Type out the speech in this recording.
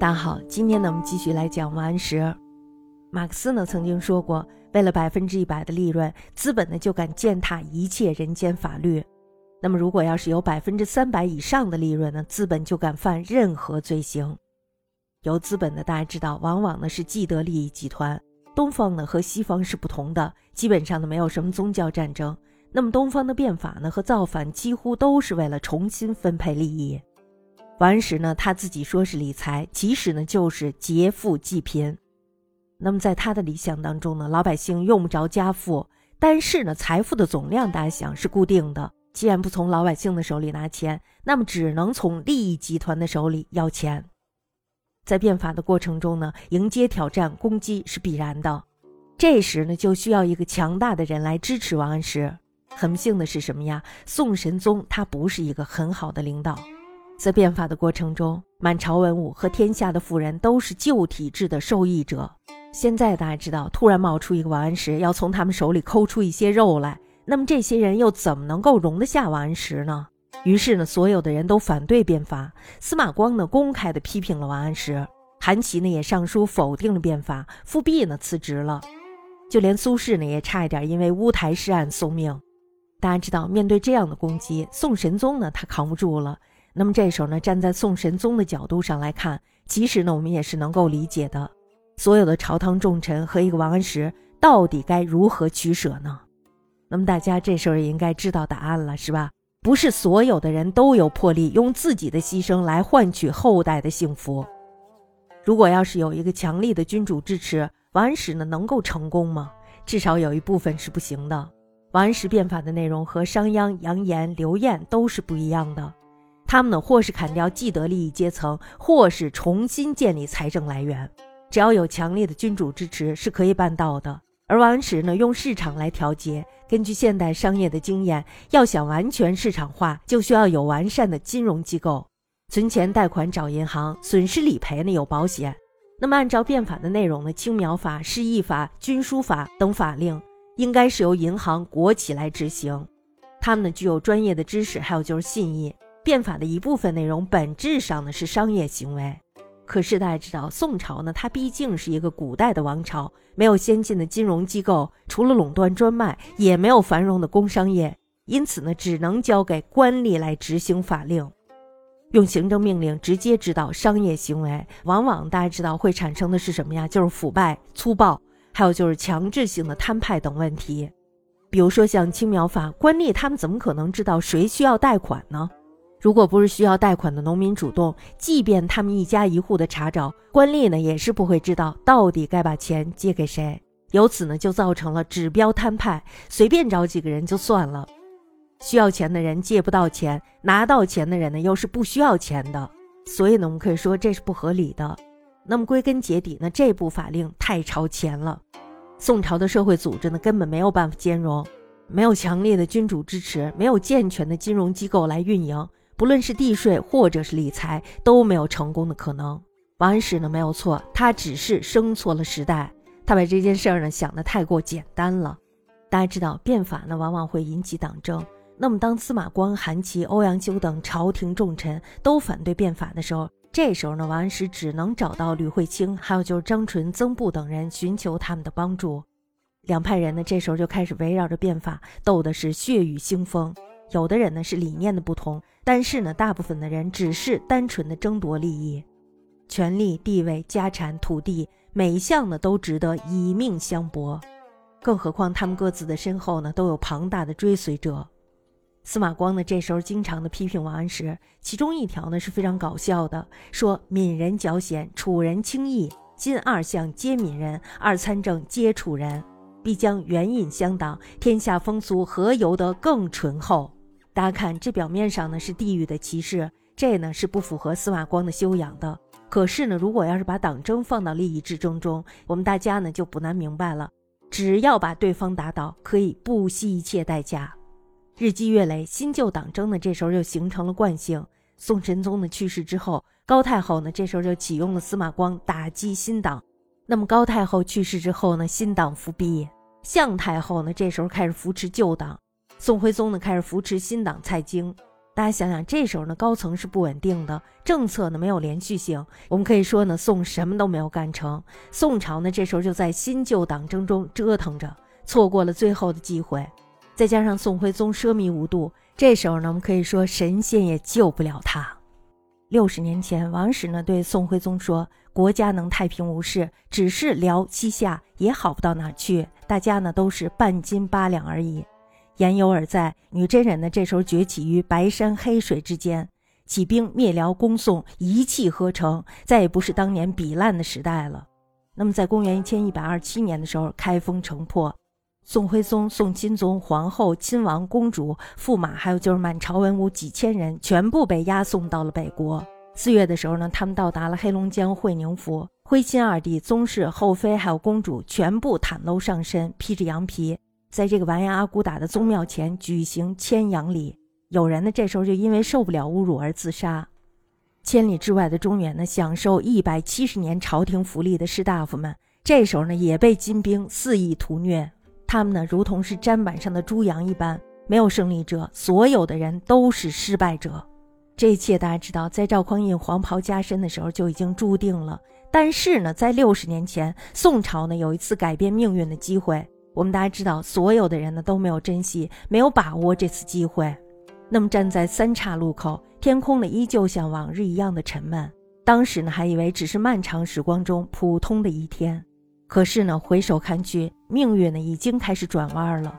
大家好，今天呢，我们继续来讲王安石。马克思呢曾经说过，为了百分之一百的利润，资本呢就敢践踏一切人间法律。那么，如果要是有百分之三百以上的利润呢，资本就敢犯任何罪行。有资本的，大家知道，往往呢是既得利益集团。东方呢和西方是不同的，基本上呢没有什么宗教战争。那么东方的变法呢和造反，几乎都是为了重新分配利益。王安石呢，他自己说是理财，其实呢就是劫富济贫。那么在他的理想当中呢，老百姓用不着家富，但是呢，财富的总量大家想是固定的。既然不从老百姓的手里拿钱，那么只能从利益集团的手里要钱。在变法的过程中呢，迎接挑战、攻击是必然的。这时呢，就需要一个强大的人来支持王安石。很不幸的是什么呀？宋神宗他不是一个很好的领导。在变法的过程中，满朝文武和天下的富人都是旧体制的受益者。现在大家知道，突然冒出一个王安石，要从他们手里抠出一些肉来，那么这些人又怎么能够容得下王安石呢？于是呢，所有的人都反对变法。司马光呢，公开的批评了王安石；韩琦呢，也上书否定了变法；富弼呢，辞职了；就连苏轼呢，也差一点因为乌台诗案送命。大家知道，面对这样的攻击，宋神宗呢，他扛不住了。那么这时候呢，站在宋神宗的角度上来看，其实呢，我们也是能够理解的。所有的朝堂重臣和一个王安石，到底该如何取舍呢？那么大家这时候也应该知道答案了，是吧？不是所有的人都有魄力用自己的牺牲来换取后代的幸福。如果要是有一个强力的君主支持，王安石呢能够成功吗？至少有一部分是不行的。王安石变法的内容和商鞅、杨炎、刘晏都是不一样的。他们呢，或是砍掉既得利益阶层，或是重新建立财政来源。只要有强烈的君主支持，是可以办到的。而王安石呢，用市场来调节。根据现代商业的经验，要想完全市场化，就需要有完善的金融机构，存钱贷款找银行，损失理赔呢有保险。那么按照变法的内容呢，青苗法、市易法、军书法等法令，应该是由银行、国企来执行。他们呢具有专业的知识，还有就是信义。变法的一部分内容，本质上呢是商业行为。可是大家知道，宋朝呢，它毕竟是一个古代的王朝，没有先进的金融机构，除了垄断专卖，也没有繁荣的工商业，因此呢，只能交给官吏来执行法令，用行政命令直接指导商业行为。往往大家知道会产生的是什么呀？就是腐败、粗暴，还有就是强制性的摊派等问题。比如说像青苗法，官吏他们怎么可能知道谁需要贷款呢？如果不是需要贷款的农民主动，即便他们一家一户的查找，官吏呢也是不会知道到底该把钱借给谁。由此呢，就造成了指标摊派，随便找几个人就算了。需要钱的人借不到钱，拿到钱的人呢又是不需要钱的，所以呢，我们可以说这是不合理的。那么归根结底呢，这部法令太超前了。宋朝的社会组织呢根本没有办法兼容，没有强烈的君主支持，没有健全的金融机构来运营。不论是地税或者是理财都没有成功的可能。王安石呢没有错，他只是生错了时代，他把这件事儿呢想得太过简单了。大家知道变法呢往往会引起党争，那么当司马光、韩琦、欧阳修等朝廷重臣都反对变法的时候，这时候呢王安石只能找到吕惠卿，还有就是张纯、曾布等人寻求他们的帮助。两派人呢这时候就开始围绕着变法斗的是血雨腥风。有的人呢是理念的不同，但是呢，大部分的人只是单纯的争夺利益，权力、地位、家产、土地，每一项呢都值得以命相搏。更何况他们各自的身后呢都有庞大的追随者。司马光呢这时候经常的批评王安石，其中一条呢是非常搞笑的，说闽人狡险，楚人轻易，今二相皆闽人，二参政皆楚人，必将援引相党，天下风俗何由得更醇厚？大家看，这表面上呢是地域的歧视，这呢是不符合司马光的修养的。可是呢，如果要是把党争放到利益之争中，我们大家呢就不难明白了。只要把对方打倒，可以不惜一切代价。日积月累，新旧党争呢这时候就形成了惯性。宋神宗的去世之后，高太后呢这时候就启用了司马光打击新党。那么高太后去世之后呢，新党复辟，向太后呢这时候开始扶持旧党。宋徽宗呢，开始扶持新党蔡京，大家想想，这时候呢，高层是不稳定的，政策呢没有连续性。我们可以说呢，宋什么都没有干成。宋朝呢，这时候就在新旧党争中折腾着，错过了最后的机会。再加上宋徽宗奢靡无度，这时候呢，我们可以说神仙也救不了他。六十年前，王室呢对宋徽宗说：“国家能太平无事，只是辽西夏也好不到哪去，大家呢都是半斤八两而已。”言犹而在，女真人呢这时候崛起于白山黑水之间，起兵灭辽攻宋，一气呵成，再也不是当年比烂的时代了。那么在公元一千一百二十七年的时候，开封城破，宋徽宗、宋钦宗、皇后、亲王、公主、驸马，还有就是满朝文武几千人，全部被押送到了北国。四月的时候呢，他们到达了黑龙江会宁府，徽钦二帝、宗室、后妃还有公主全部袒露上身，披着羊皮。在这个完颜阿骨打的宗庙前举行牵羊礼，有人呢这时候就因为受不了侮辱而自杀。千里之外的中原呢，享受一百七十年朝廷福利的士大夫们，这时候呢也被金兵肆意屠虐。他们呢如同是砧板上的猪羊一般，没有胜利者，所有的人都是失败者。这一切大家知道，在赵匡胤黄袍加身的时候就已经注定了。但是呢，在六十年前，宋朝呢有一次改变命运的机会。我们大家知道，所有的人呢都没有珍惜，没有把握这次机会。那么站在三岔路口，天空呢依旧像往日一样的沉闷。当时呢还以为只是漫长时光中普通的一天，可是呢回首看去，命运呢已经开始转弯了。